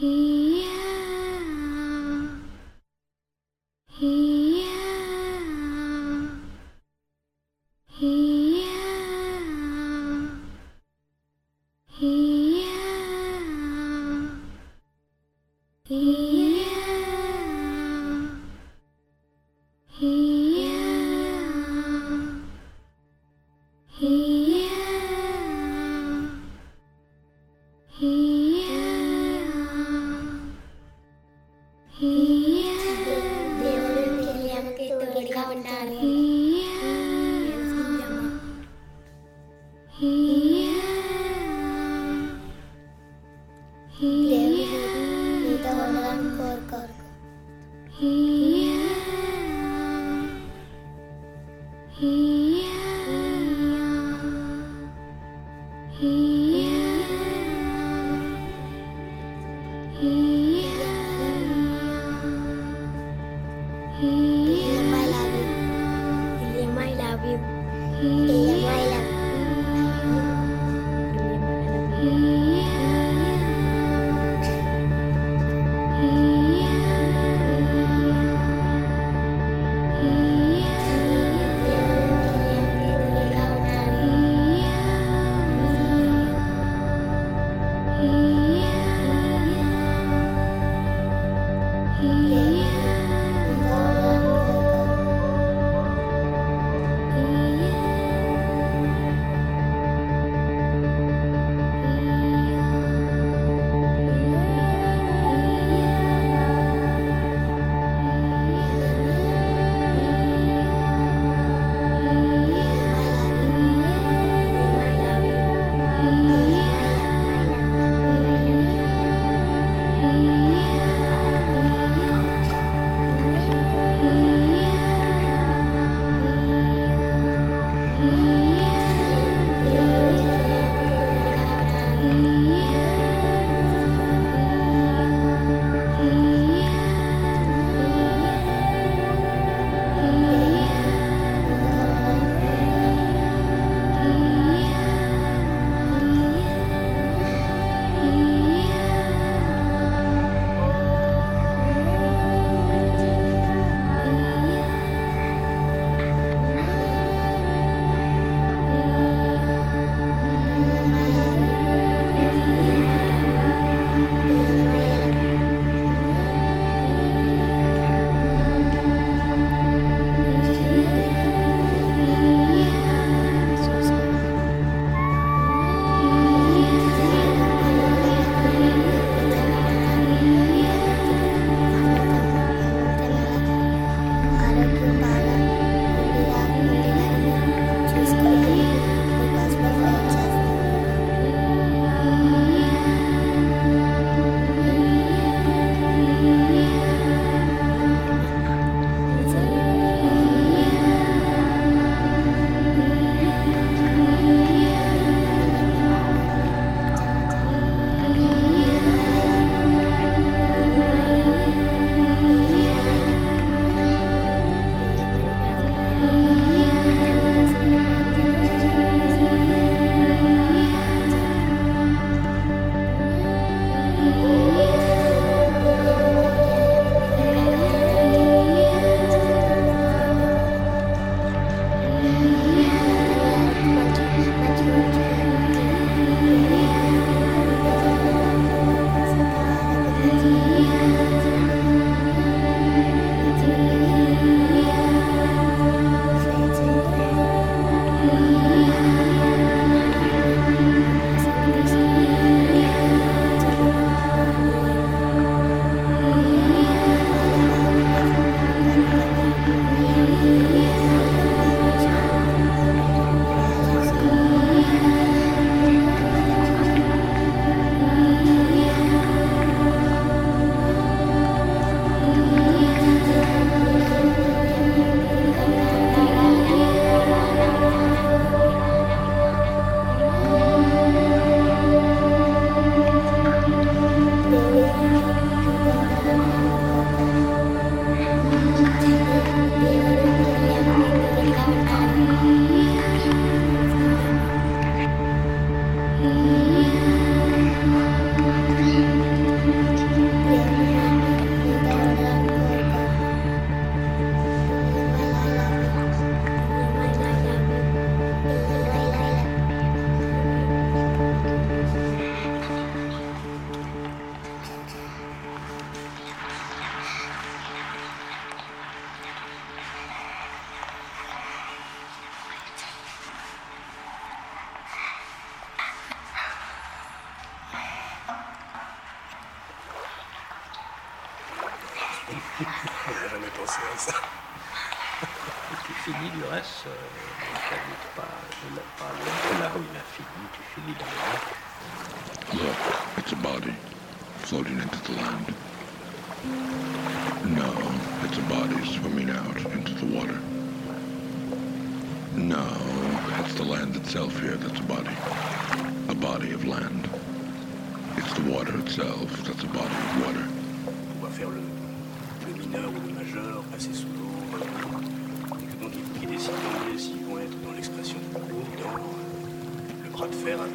He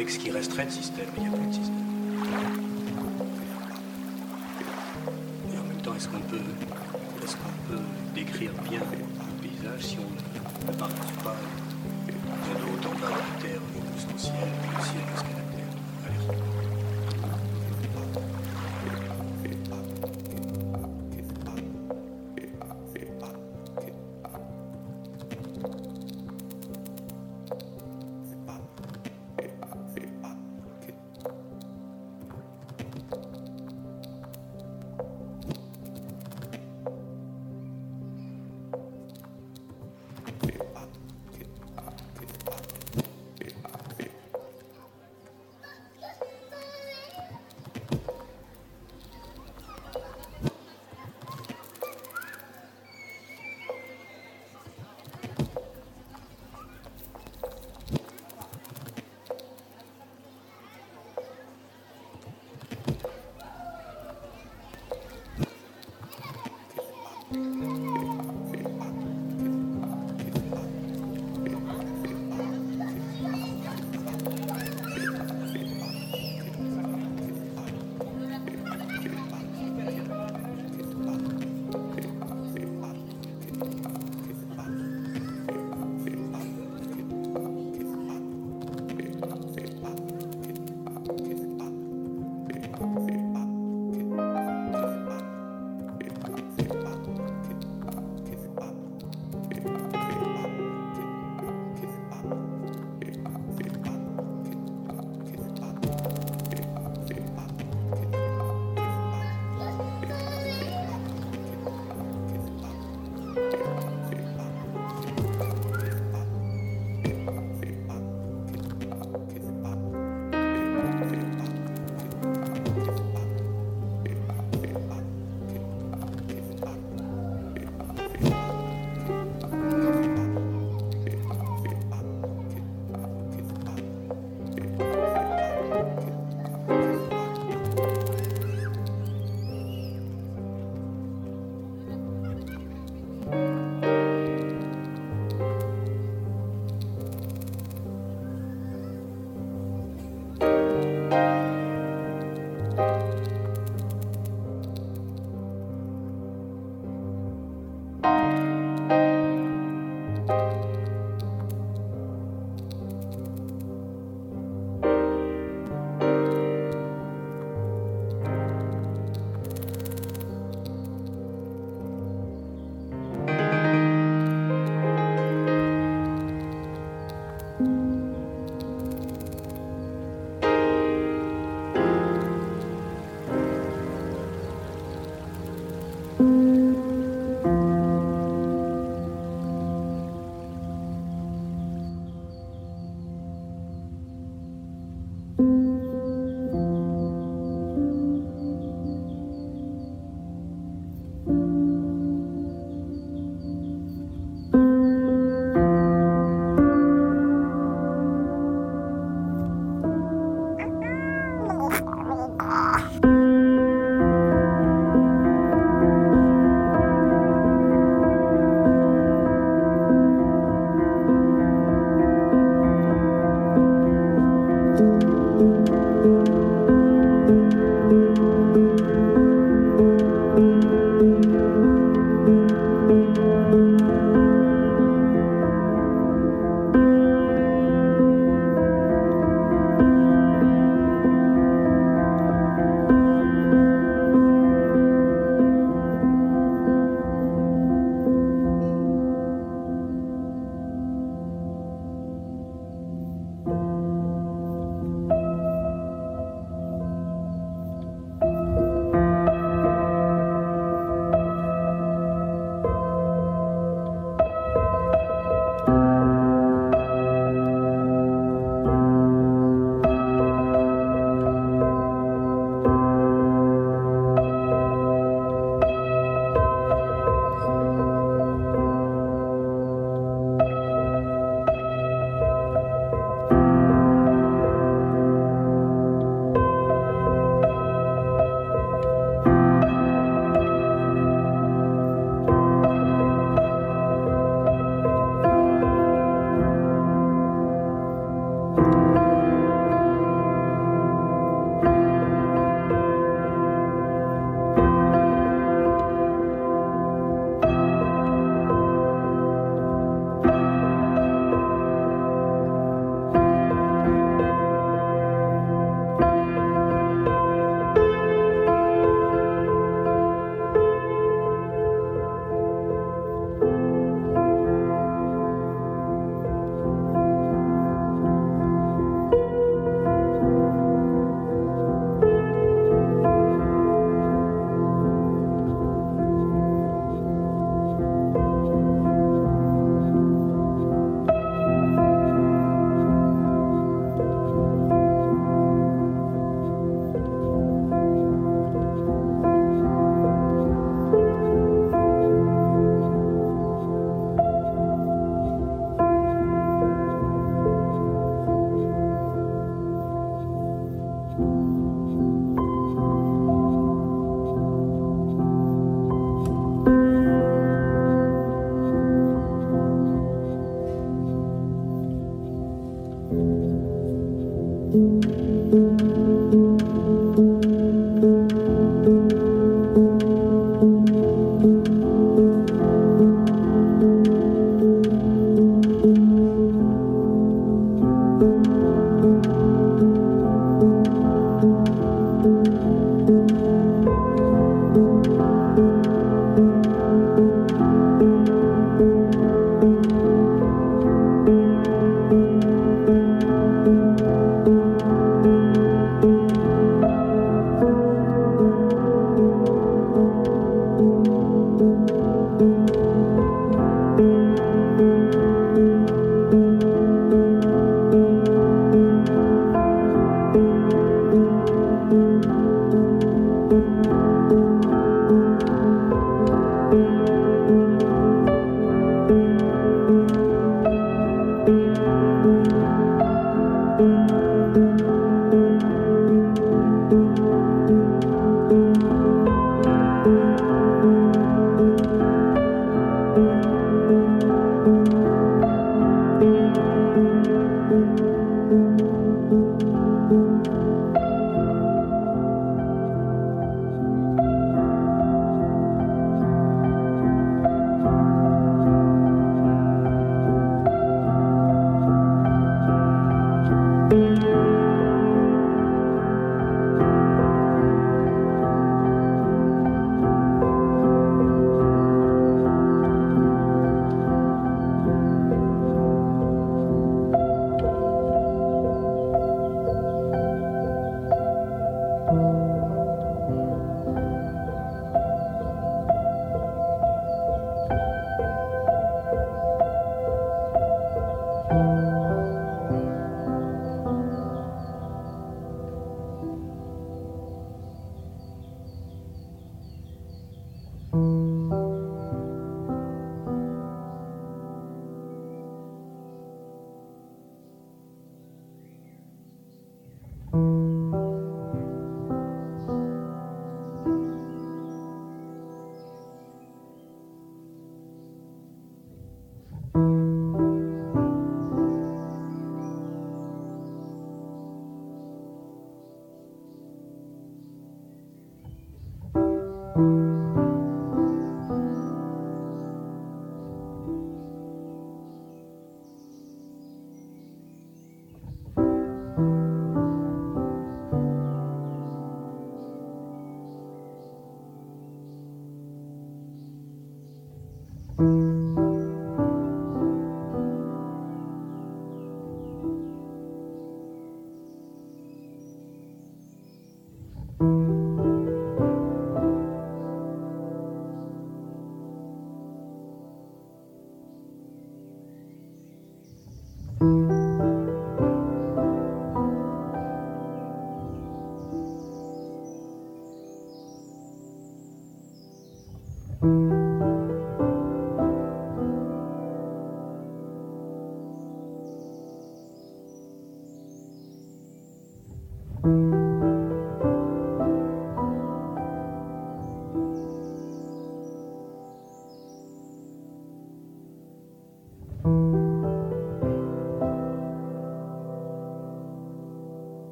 avec ce qui resterait de système.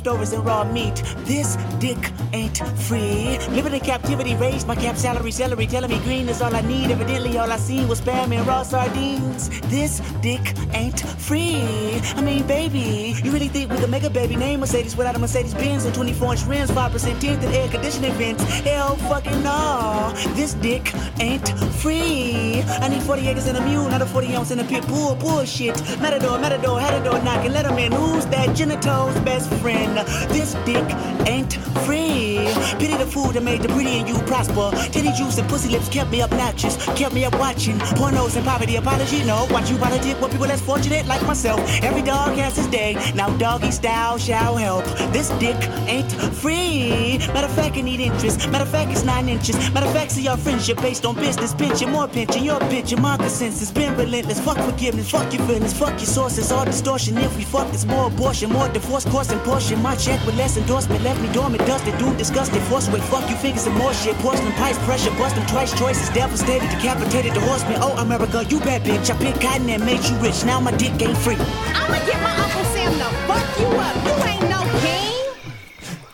Leftovers and raw meat. This dick ain't free. Living in captivity, raised my cap salary, celery, telling me green is all I need. Evidently, all I seen was spam and raw sardines. This dick ain't free. I mean, baby, you really think we could make a baby name Mercedes without a Mercedes Benz and 24 inch rims, 5% tint and air conditioning vents? Hell fucking no. This dick ain't free. I need 40 acres and a mule, not a 40 ounce and a pit bull. Bullshit. Matador, matador, had a door knocking. Let him in. Who's that? Genito's best friend. This dick ain't free. Pity the fool that made the pretty and you prosper. Titty juice and pussy lips kept me obnoxious. Kept me up watching pornos and poverty. Apology, no. Watch you politic with people less fortunate like myself. Every dog has his day. Now doggy style shall help. This dick ain't free. Matter of fact, I need interest. Matter of fact, it's nine inches. Matter of fact, see our friendship based on business. Pinching more pinching. Your pinching. My consensus been relentless. Fuck forgiveness. Fuck your feelings. Fuck your sources. All distortion. If we fuck, it's more abortion. More divorce, course and portion. My check with less endorsement. Left me dormant. Dusted. Dude, disgusted. Force weight. Fuck you fingers and more shit. Porcelain pipes. Pressure. Bust them twice. Choices. Devastated. Decapitated. The horseman. Oh, America. You bad bitch. I picked cotton and made you rich. Now my dick ain't free. I'ma get my Uncle Sam to fuck you up. You ain't no king.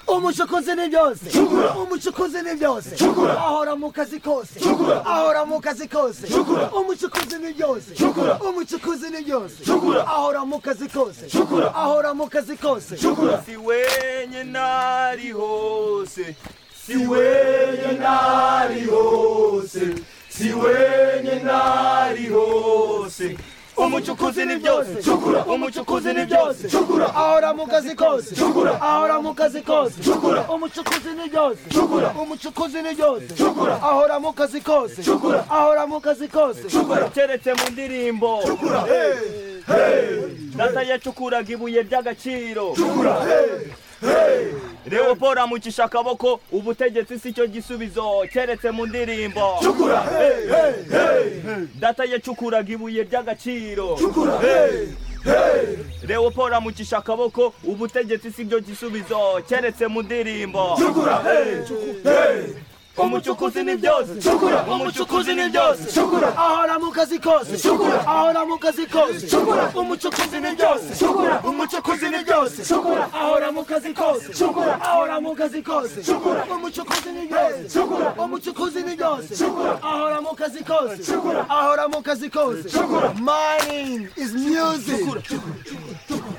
umucukuzi ni byose. Umucukuzi ni byose. Ahora mu kazi kose. Ahora mu kazi kose. Umucukuzi ni byose. Umucukuzi ni byose. Ahora mu kazi kose. Ahora mu kazi kose. Si wenye nari hose. Si wenye nari hose. Si wenye nari hose umucukuzi ni byose umucukuzi ni byose ahora mu kazi kose ahora mu kazi kose umucukuzi ni byose umucukuzi ni byose ahora mu kazi kose ahora mu kazi kose keretse mu ndirimbo. Data yacukuraga ibuye ry'agaciro. Leopold amucisha akaboko ubutegetsi si cyo gisubizo keretse mu ndirimbo. Data yacukuraga ibuye ry'agaciro. Leopold amucisha akaboko ubutegetsi si byo gisubizo keretse mu ndirimbo. Umucukuzi ni byose. Umucukuzi ni byose. Ahora mu kazi kose. Ahora mu kazi kose. Umucukuzi ni byose. Umucukuzi ni byose. Ahora mu kazi kose. Ahora mu kazi kose. Umucukuzi ni byose. Umucukuzi ni byose. Ahora mu kazi kose. Ahora mu kazi kose. Mining is music.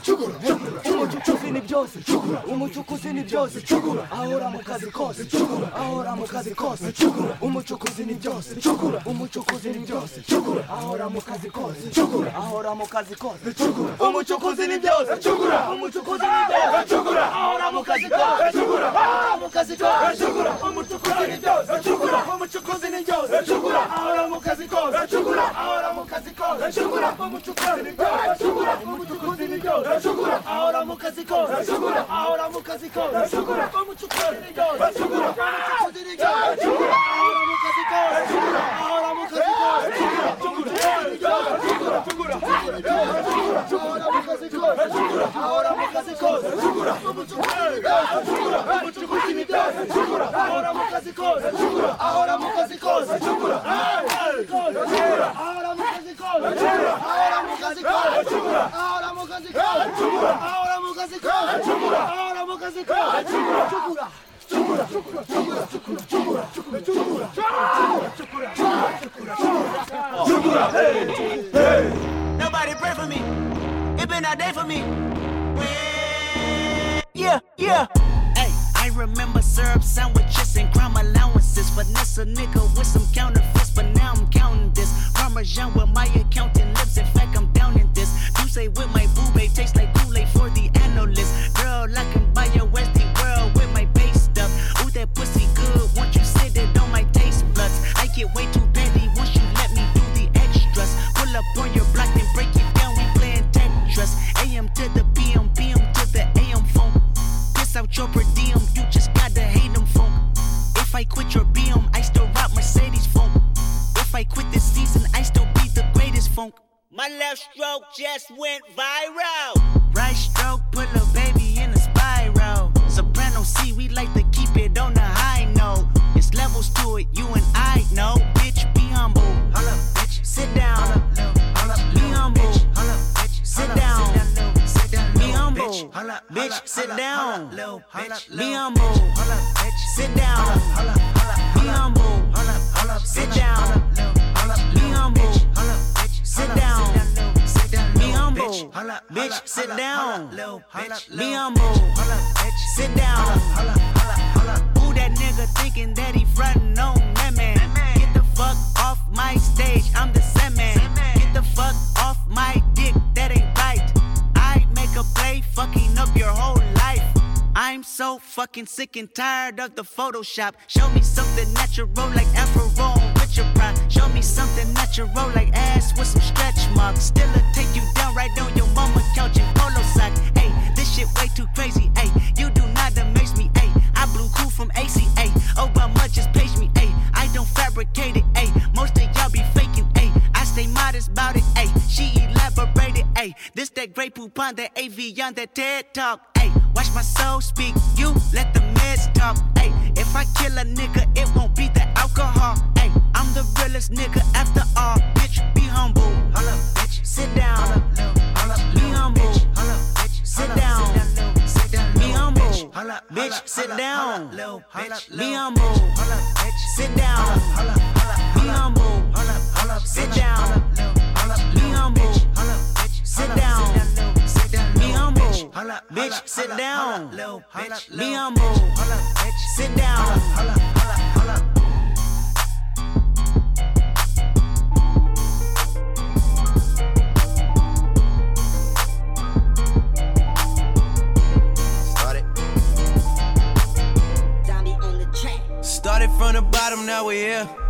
kose umucukuzi ni byose umucukuzi ni byose ahora mu kazi kose ahora mu kazi kose umucukuzi ni byose umucukuzi ni byose ahora mu kazi kose ahora mu kazi kose umucukuzi ni byose ahora mu kazi kose ahora mu kazi kose umucukuzi ni byose ahora mu kazi kose ahora mu kazi kose ahora mu kazi kose ahora mu kazi kose ahora mu kazi Rachukura, ahora mukaziko. Rachukura, ahora mukaziko. Rachukura, vamos vamos Ahora Nobody pray for me. It been a day for me. Yeah, yeah. Hey, I remember syrup sandwiches and crime allowances. Finesse a nigga with some counterfeits, but now I'm counting this. Parmesan with my accountant lips. In fact, I'm down in this. You say with my boo babe tastes like Kool-Aid for the analyst. Girl, get way too deadly once you let me do the extras. Pull up on your block and break it down. We playing Tetris. AM to the BM, BM to the AM phone. Piss out your per diem, you just gotta hate them phone. If I quit your BM, I still rock Mercedes phone. If I quit this season, I still be the greatest funk. My left stroke just went viral. Right stroke, pull up. It's to it, you and I know. Bitch, be humble. Holla, bitch. Sit down. Be humble. Sit down. Be humble. Bitch, sit down. Be humble. Sit down. Be humble. Sit down. Be humble. Sit down. Be humble. Bitch, sit down. Be humble. Sit down. That nigga thinking that he frontin' on that man? Get the fuck off my stage, I'm the same man. Get the fuck off my dick, that ain't right. I make a play, fucking up your whole life. I'm so fucking sick and tired of the Photoshop. Show me something natural like Afro with your pride. Show me something natural like ass with some stretch marks. Still a take you down right on your mama couch in polo sock. Hey, this shit way too crazy. That great poop on that AV on that TED talk. Hey, watch my soul speak. You let the meds talk. Hey, if I kill a nigga, it won't be the alcohol. Hey, I'm the realest nigga after all. Bitch, be humble. Holla, bitch. Sit down. Be humble. Sit down. Be humble. Bitch, sit down. Be humble. Sit down. Be humble. Bitch, sit down. Be humble. Sit down. Be humble. Bitch, sit down. Be humble. Sit down. Started. Started from the bottom, now we're here.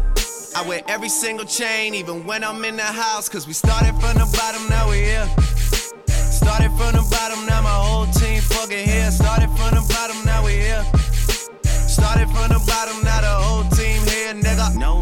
I wear every single chain, even when I'm in the house. Cause we started from the bottom, now we here. Started from the bottom, now my whole team fucking here. Started from the bottom, now we here. Started from the bottom, now the whole team here, nigga. No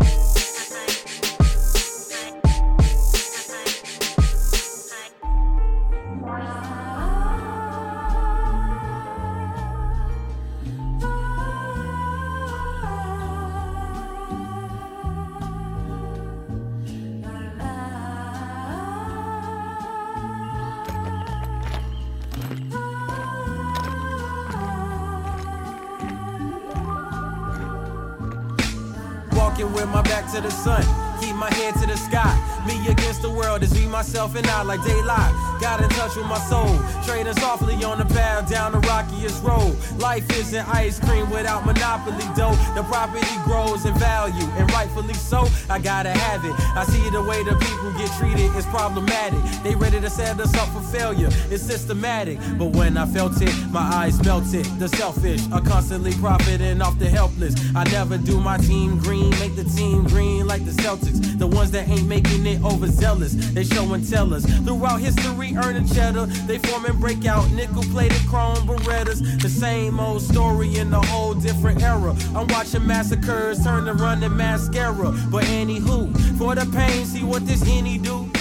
With my back to the sun. My head to the sky. Me against the world is me, myself, and I like daylight. Got in touch with my soul. Trading softly on the path down the rockiest road. Life isn't ice cream without monopoly dough. The property grows in value, and rightfully so. I gotta have it. I see the way the people get treated is problematic. They ready to set us up for failure. It's systematic. But when I felt it, my eyes melted. The selfish are constantly profiting off the helpless. I never do my team green, make the team green like the Celtics. The ones that ain't making it overzealous, they show and tell us. Throughout history, earning cheddar, they form and break out nickel plated chrome Berettas. The same old story in a whole different era. I'm watching massacres turn to running mascara. But anywho, for the pain, see what this henny do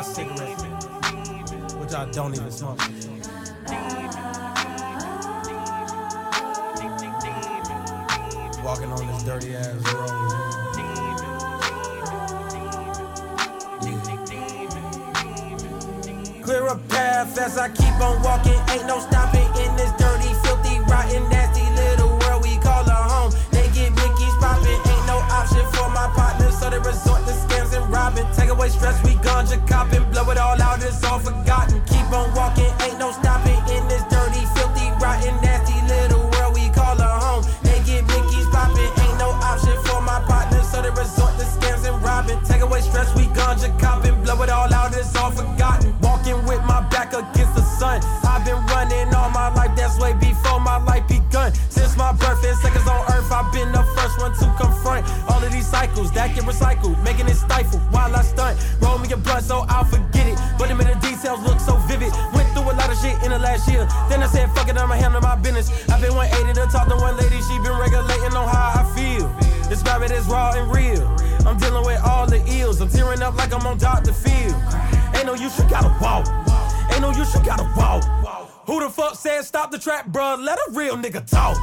my cigarette, which I don't even smoke. Walking on this dirty ass road. Clear a path as I keep on walking. Ain't no stopping in this dirty, filthy, rotten, nasty little world we call a home. They get blickies popping, ain't no option for my partners, so they resort robbing. Take away stress, we ganja copping, blow it all out, it's all forgotten. Keep on walking, ain't no stopping cycles that get recycled, making it stifle while I stunt. Roll me a blunt so I'll forget it. But the minute the details look so vivid. Went through a lot of shit in the last year. Then I said, fuck it, I'ma handle my business. I've been 180 to talk to one lady, she been regulating on how I feel. Describe it as raw and real. I'm dealing with all the ills. I'm tearing up like I'm on Dr. Phil. Ain't no use, you gotta walk. Ain't no use, you gotta walk. Who the fuck said stop the trap, bruh? Let a real nigga talk.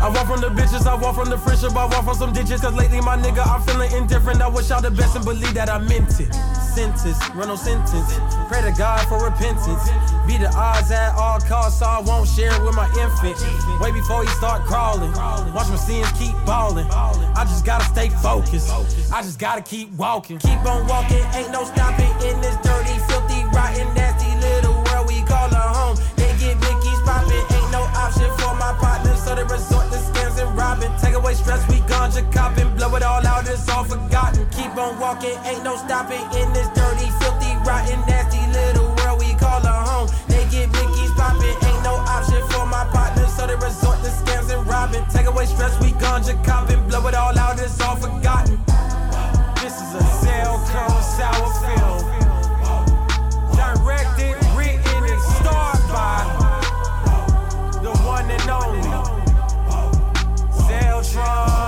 I walk from the bitches, I walk from the friendship, I walk from some ditches. Cause lately, my nigga, I'm feeling indifferent. I wish y'all the best and believe that I meant it. Sentence, run no sentence. Pray to God for repentance. Be the odds at all costs, so I won't share it with my infant. Way before he start crawling. Watch my sins keep balling. I just gotta stay focused. I just gotta keep walking. Keep on walking, ain't no stopping in this dirty, filthy, rotten, so they resort to scams and robbing. Take away stress, we ganja copping, blow it all out, it's all forgotten. Keep on walking, ain't no stopping in this dirty, filthy, rotten, nasty little world we call a home. They get blickies popping, ain't no option for my partners, so they resort to scams and robbing. Take away stress, we ganja copping, blow it all out, it's all forgotten. This is a cell cone sour film. Zeltron.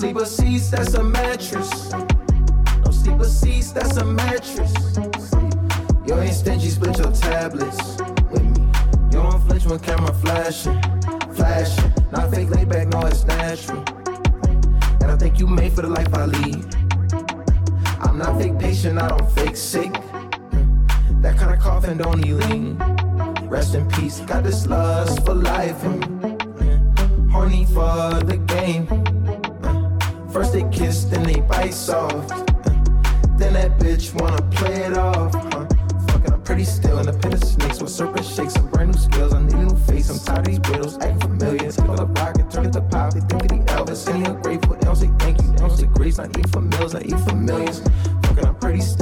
Sleeper seats, that's a mattress. No sleeper seats, that's a mattress. You ain't stingy, split your tablets with me. You don't flinch when camera flashing, flashing. Not fake laid back, no, it's natural. And I think you made for the life I lead. I'm not fake patient, I don't fake sick. That kind of coffin don't need lean. Rest in peace, got this lust for life me. Horny for the game. First they kiss, then they bite soft. Uh, then that bitch wanna play it off. Huh? Fucking, I'm pretty still in the pit of snakes with serpent shakes and brand new skills. I need a new face. I'm tired of these riddles, acting familiar. Take all the and turn it to pop. They think that he Elvis and he ungrateful. They don't say thank you. They don't say grace. Eat for meals, not eat for millions. Fucking, I'm pretty still.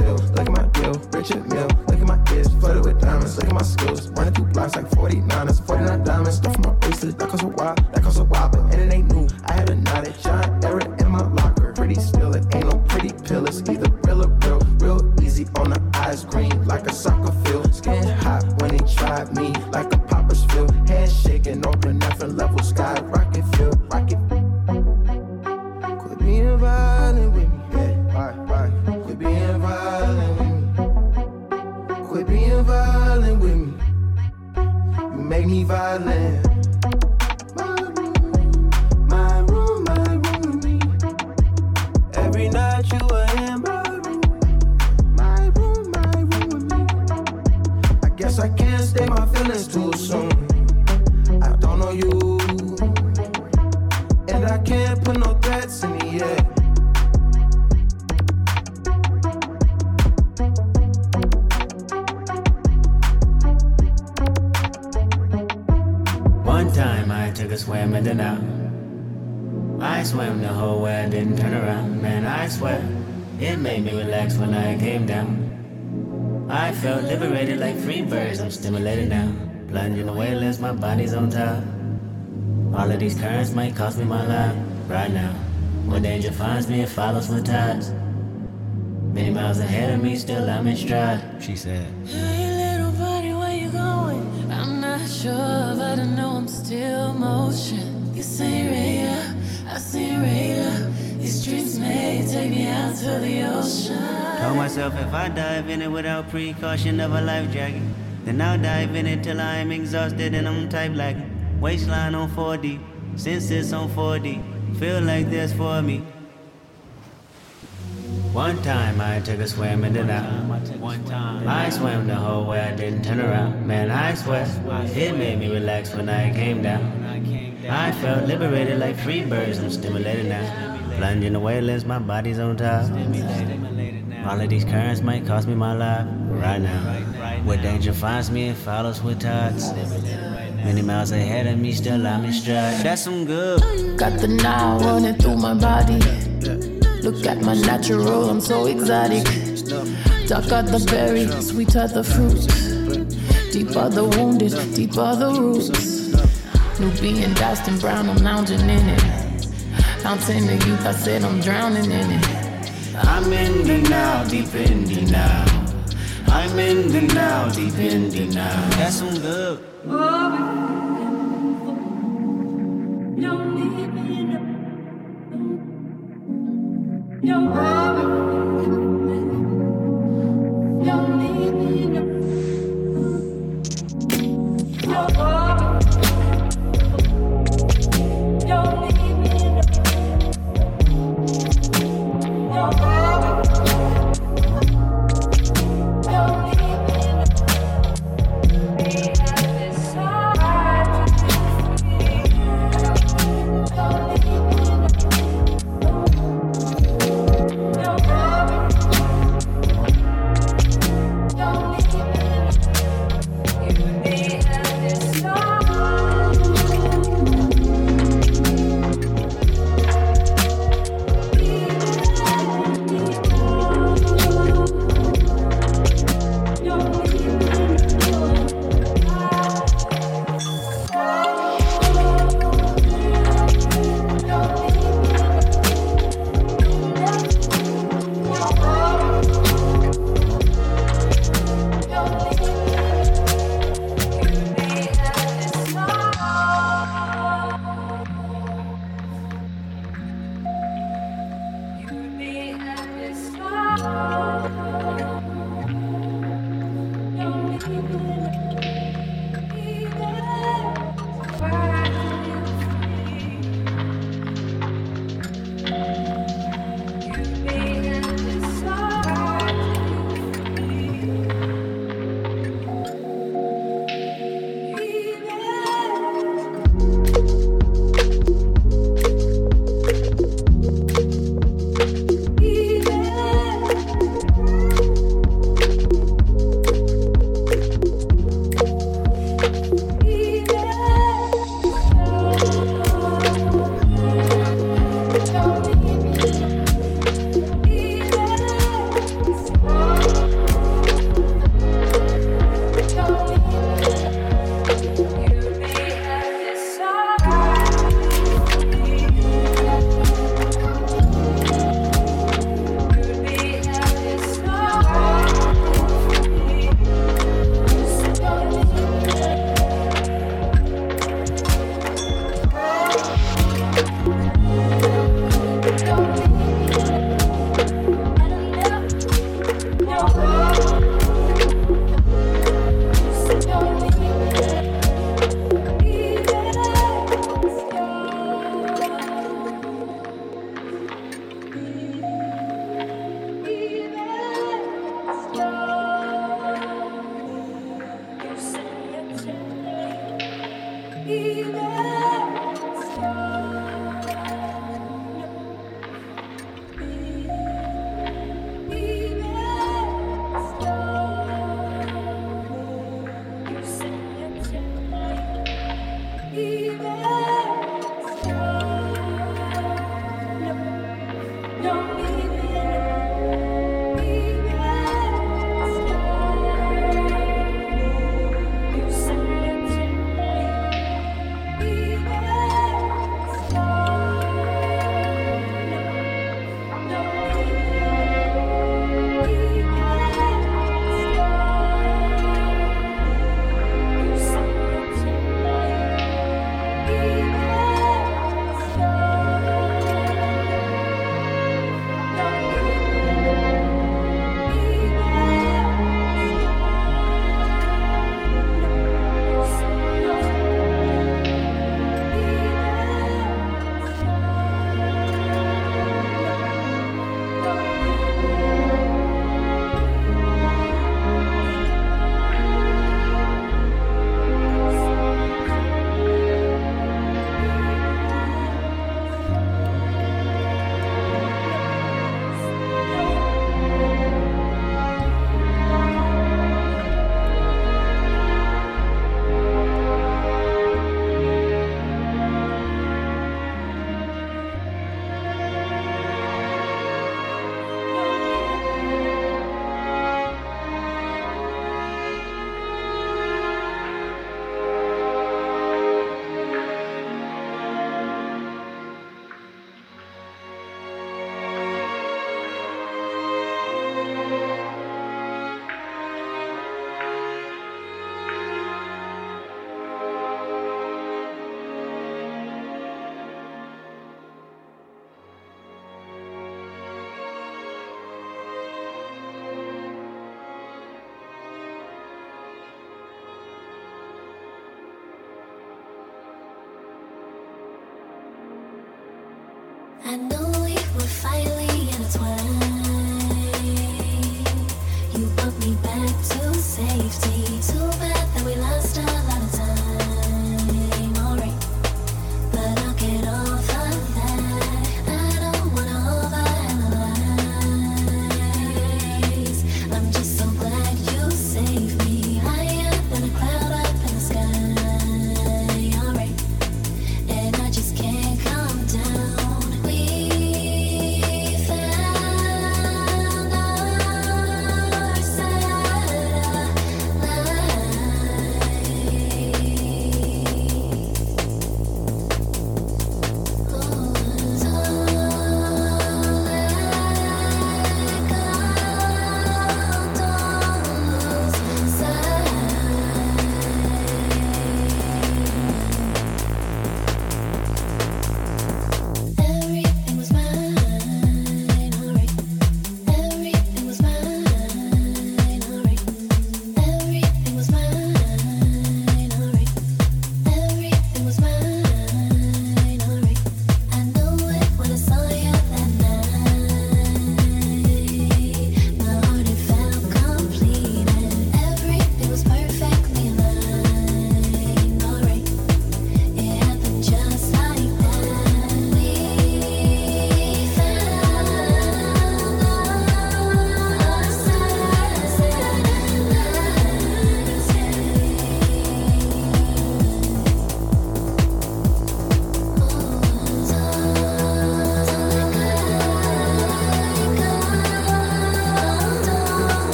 Me, it follows with tides. Many miles ahead of me, still I'm in stride. She said. Hey, little buddy, where you going? I'm not sure, but I know I'm still motion. You say radar, I say radar. These streets may take me out to the ocean. Told myself if I dive in it without precaution of a life jacket, then I'll dive in it till I am exhausted and I'm type lagging. Waistline on 4D, senses on 4D, feel like this for me. One time I took a swim in the now. One time I swam the whole way, I didn't turn around. Man, I swear, it made me relax when I came down. I felt liberated like free birds, I'm stimulated now. Plunging away, less my body's on top. All of these currents might cost me my life right now. Where danger finds me, it follows with tides. Many miles ahead of me, still I'm in stride. That's some good. Got the now running through my body. Look at my natural, I'm so exotic. Darker the berry, sweeter the fruit. Deeper the wounded, deeper the roots. Nubian, Dustin Brown, I'm lounging in it. Fountain of youth, I said I'm drowning in it. I'm in the now, deep in the now. I'm in the now, deep in the now. That's some good. Don't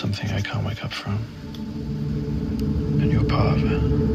something I can't wake up from. And you're part of it.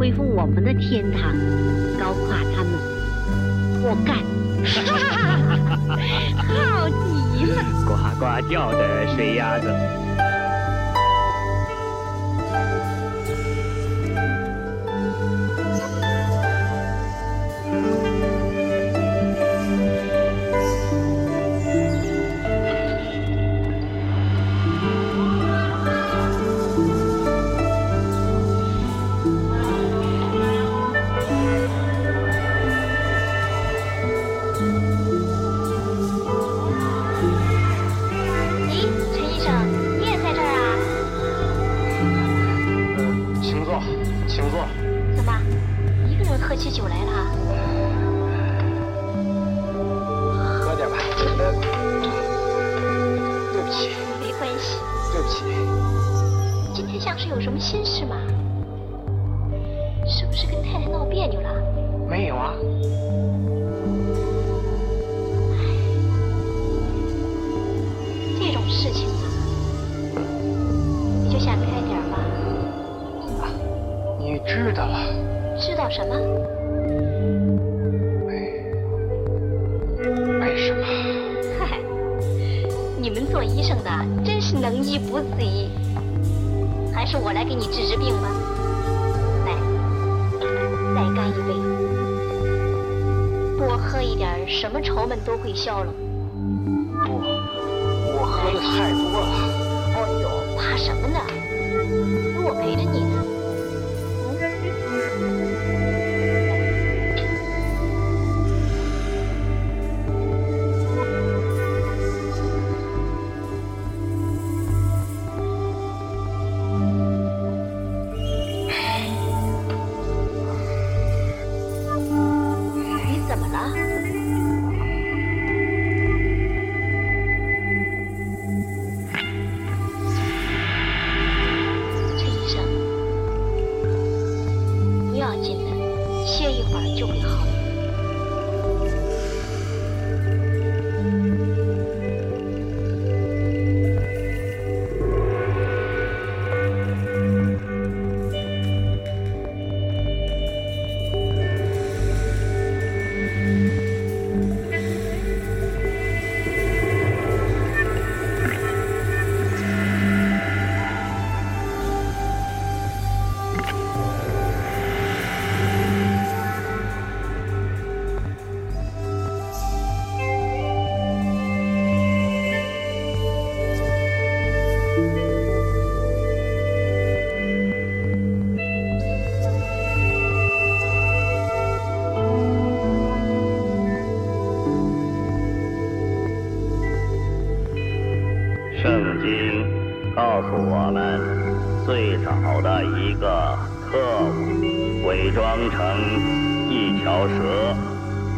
恢复我们的天堂，搞垮他们，我干！哈哈，好极了！呱呱叫的水鸭子。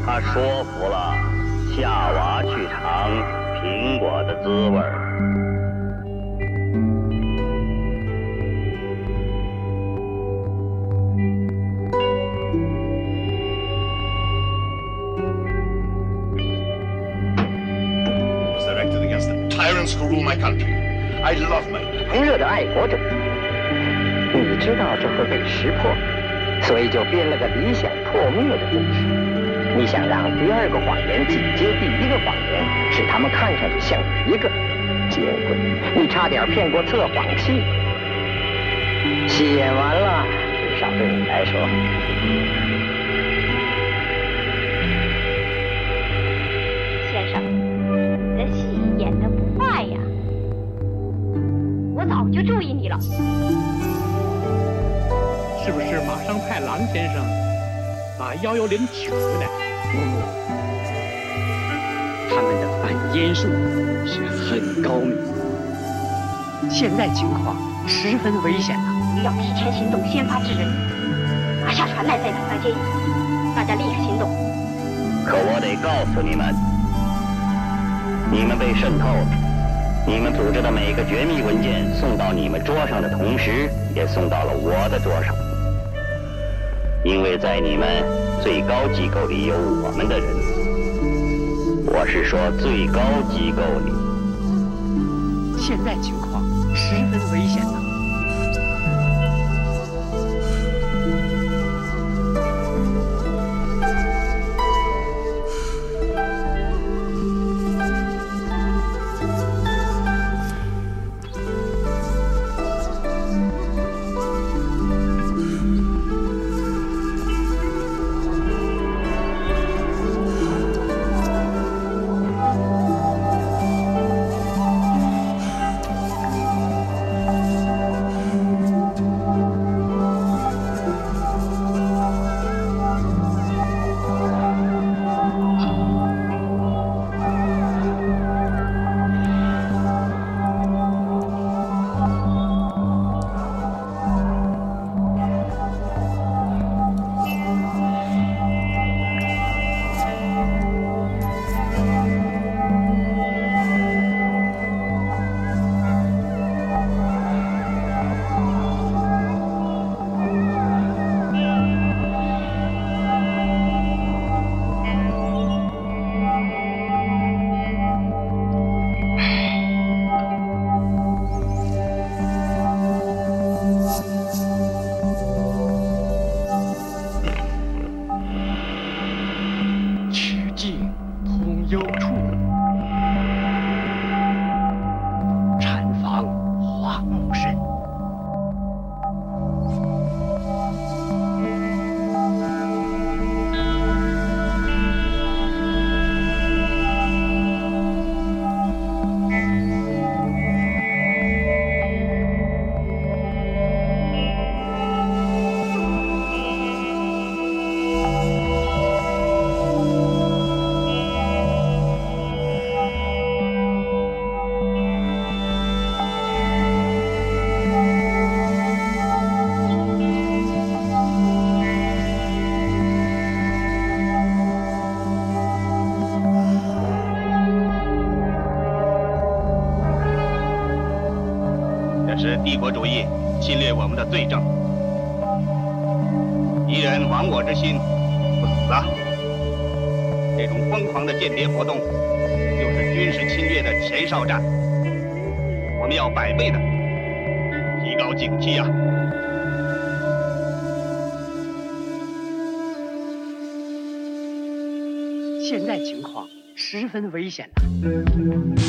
他说服了夏娃去尝苹果的滋味儿。I love my 狂热的爱国者，你知道这会被识破。所以就编了个理想破灭的故事。你想让第二个谎言紧接第一个谎言，使他们看上去像一个。结果你差点骗过测谎器。戏演完了，至少对你来说。先生，你的戏演得不坏呀，我早就注意你了。是不是马上派郎先生把幺幺零请回来？他们的反烟术是很高明，现在情况十分危险呐、要提前行动，先发制人。马上传来在等待接应，大家立刻行动。可我得告诉你们，你们被渗透了。你们组织的每个绝密文件送到你们桌上的同时，也送到了我的桌上。因为在你们最高机构里有我们的人，我是说最高机构里。现在情况十分危险呐、国主义侵略我们的罪证。敌人亡我之心，不死啊。这种疯狂的间谍活动，就是军事侵略的前哨战。我们要百倍的提高警惕啊！现在情况十分危险呐、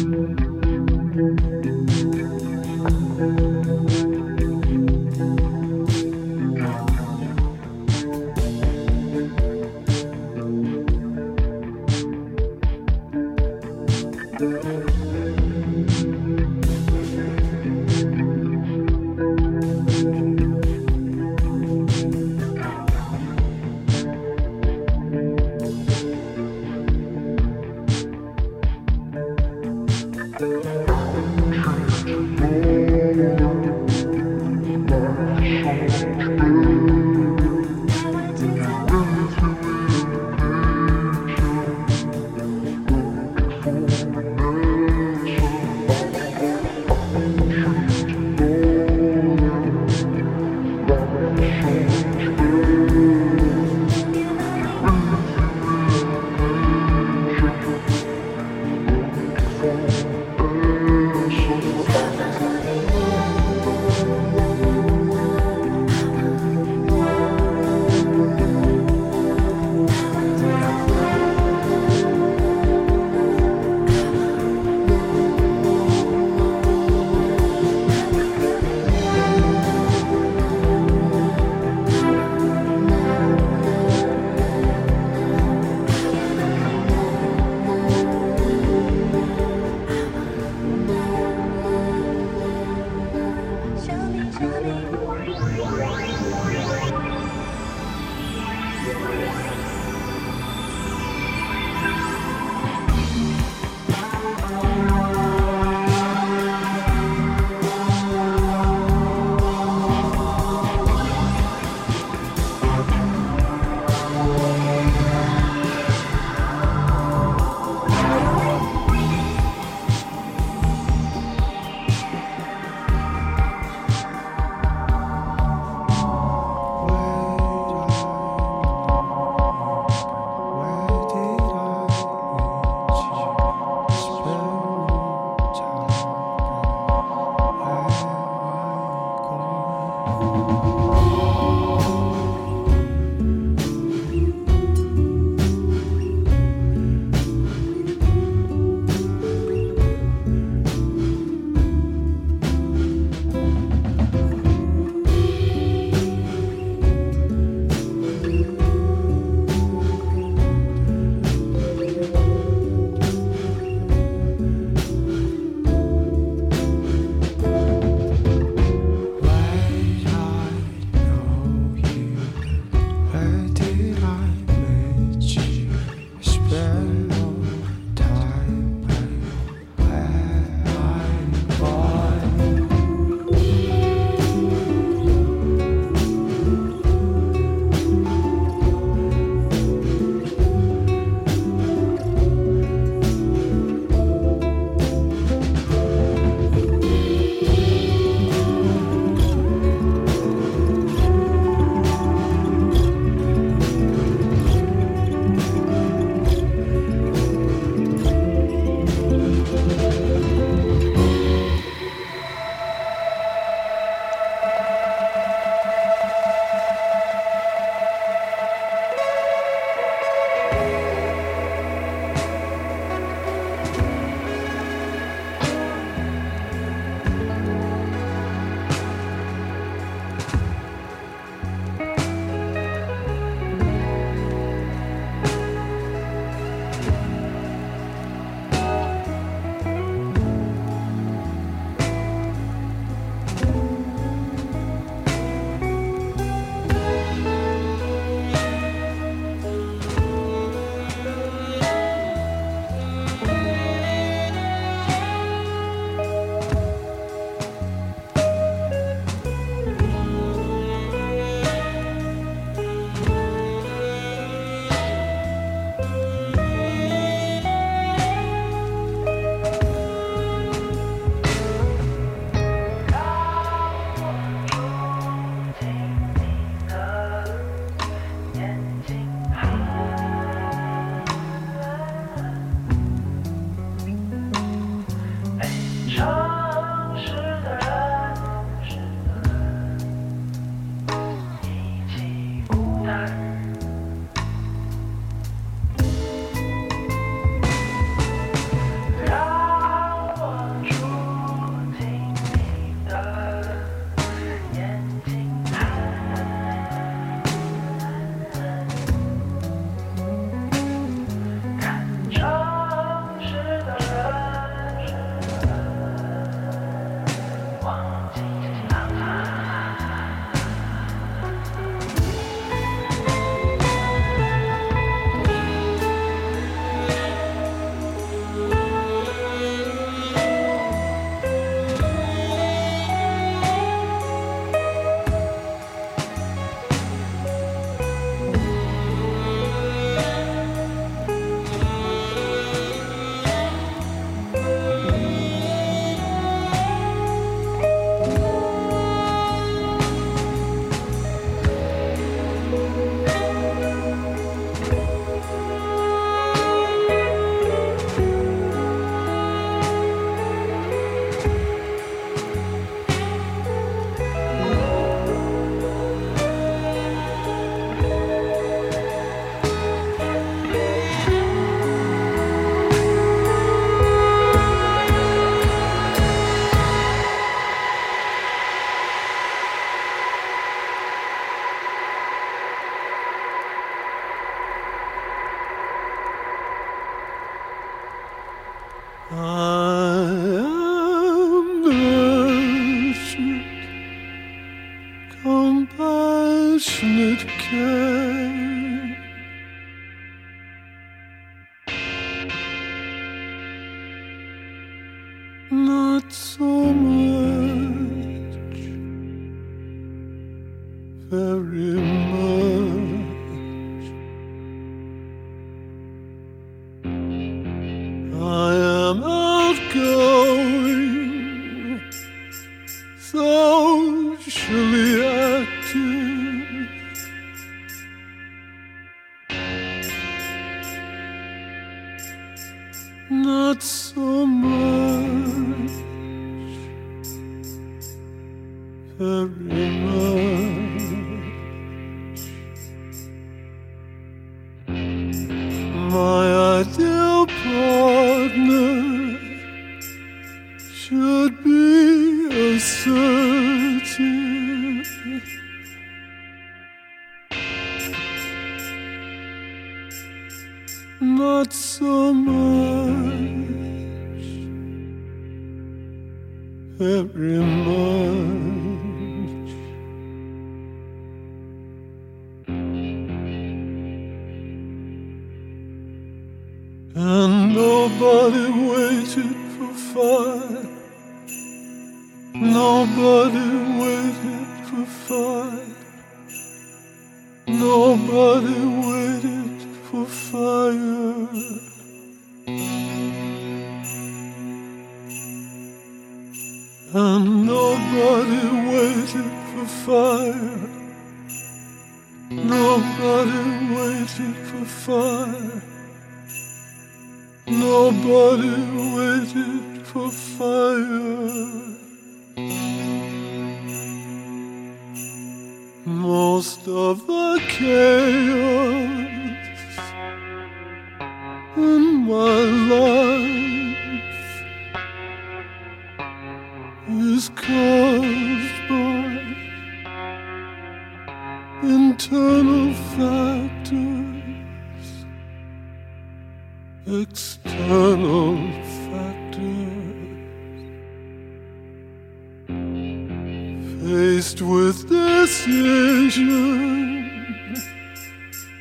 Faced with decision,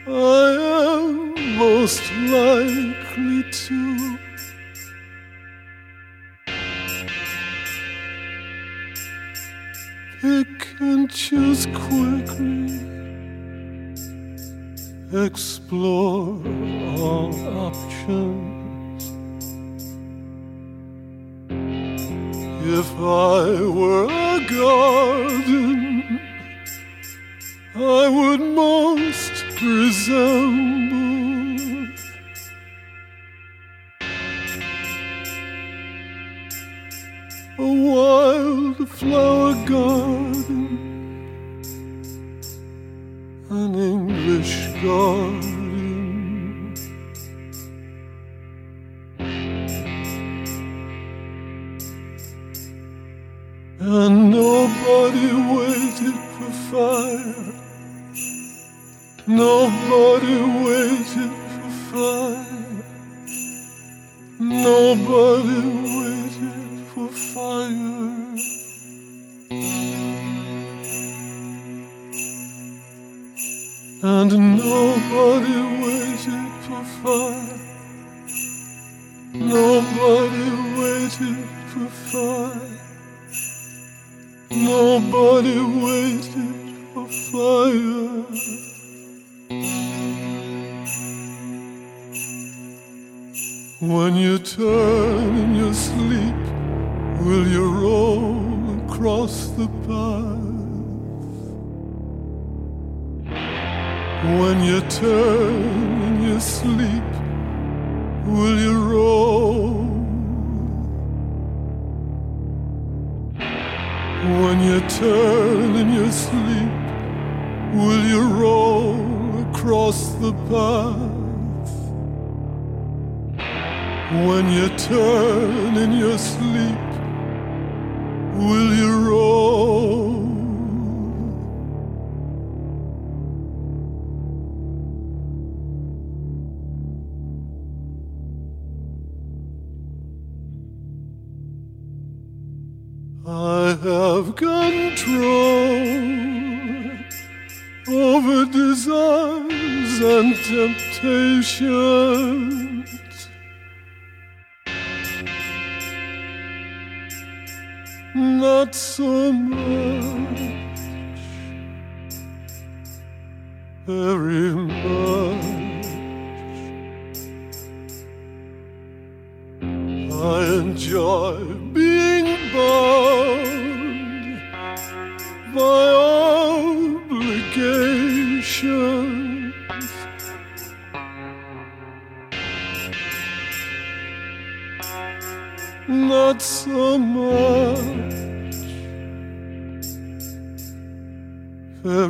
I am most likely to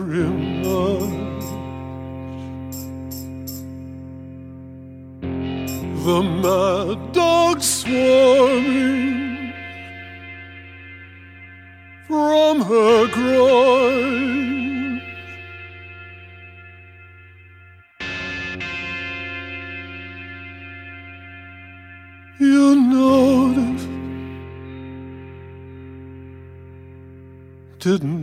river. The mad dog swarming from her grave. You noticed, didn't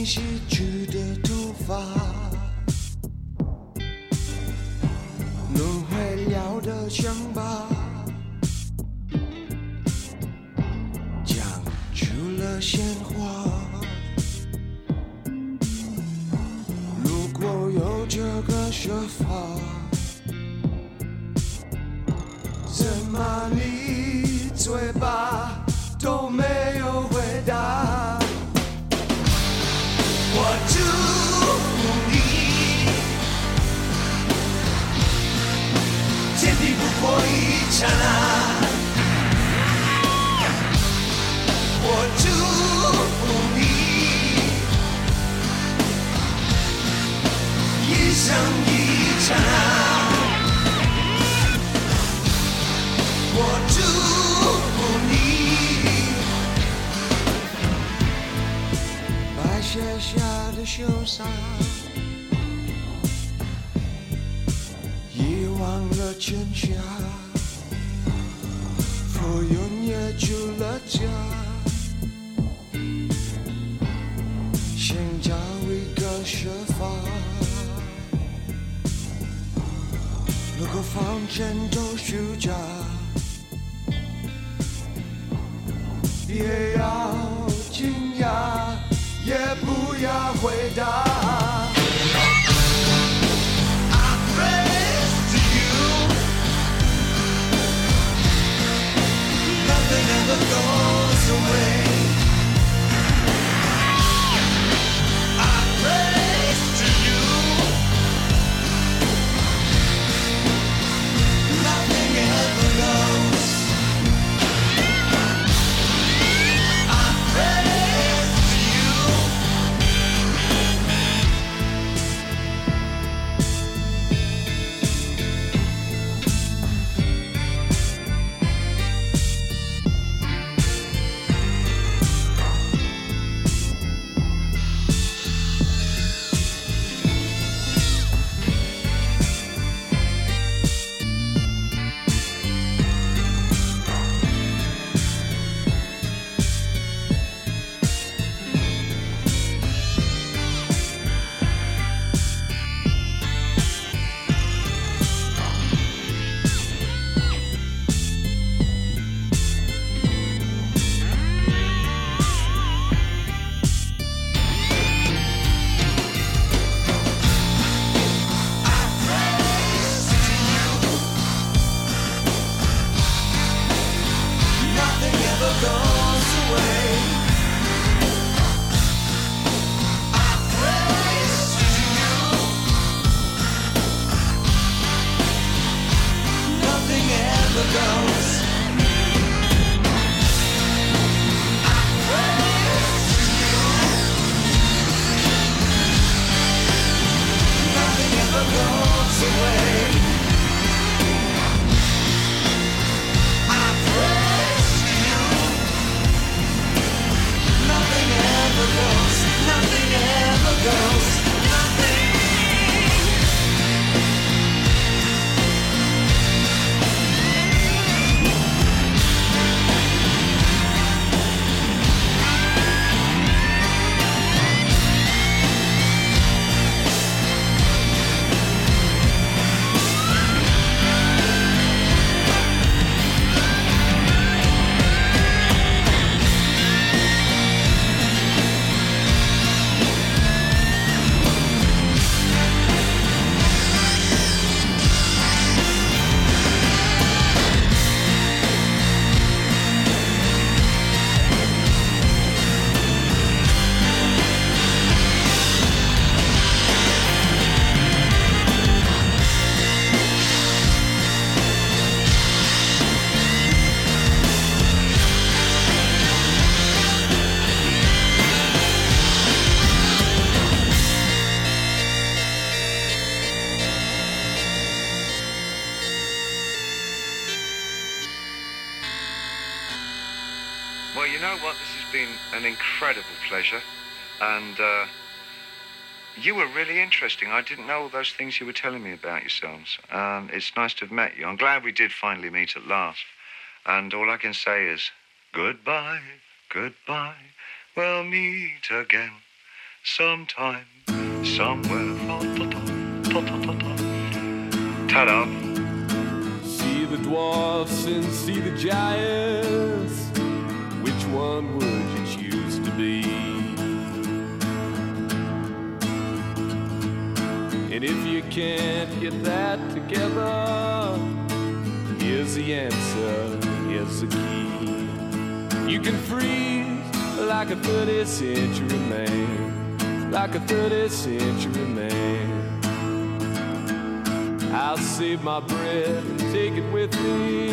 你洗去。Interesting. I didn't know all those things you were telling me about yourselves. Um, it's nice to have met you. I'm glad we did finally meet at last. And all I can say is goodbye, goodbye. We'll meet again sometime, somewhere. Ta-da. See the dwarfs and see the giants. Which one would you choose to be? And if you can't get that together, here's the answer, here's the key. You can freeze like a 30th century man, like a 30th century man. I'll save my breath and take it with me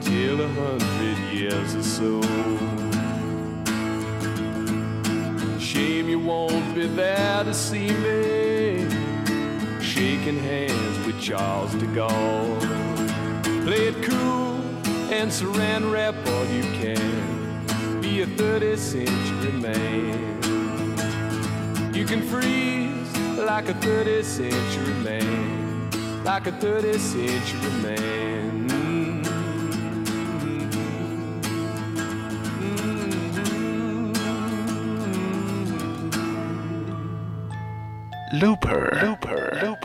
till a hundred years or so. Shame you won't be there to see me shaking hands with Charles de Gaulle. Play it cool and saran wrap all you can. Be a 30th century man. You can freeze like a 30th century man, like a 30th century man. Looper. Looper. Looper.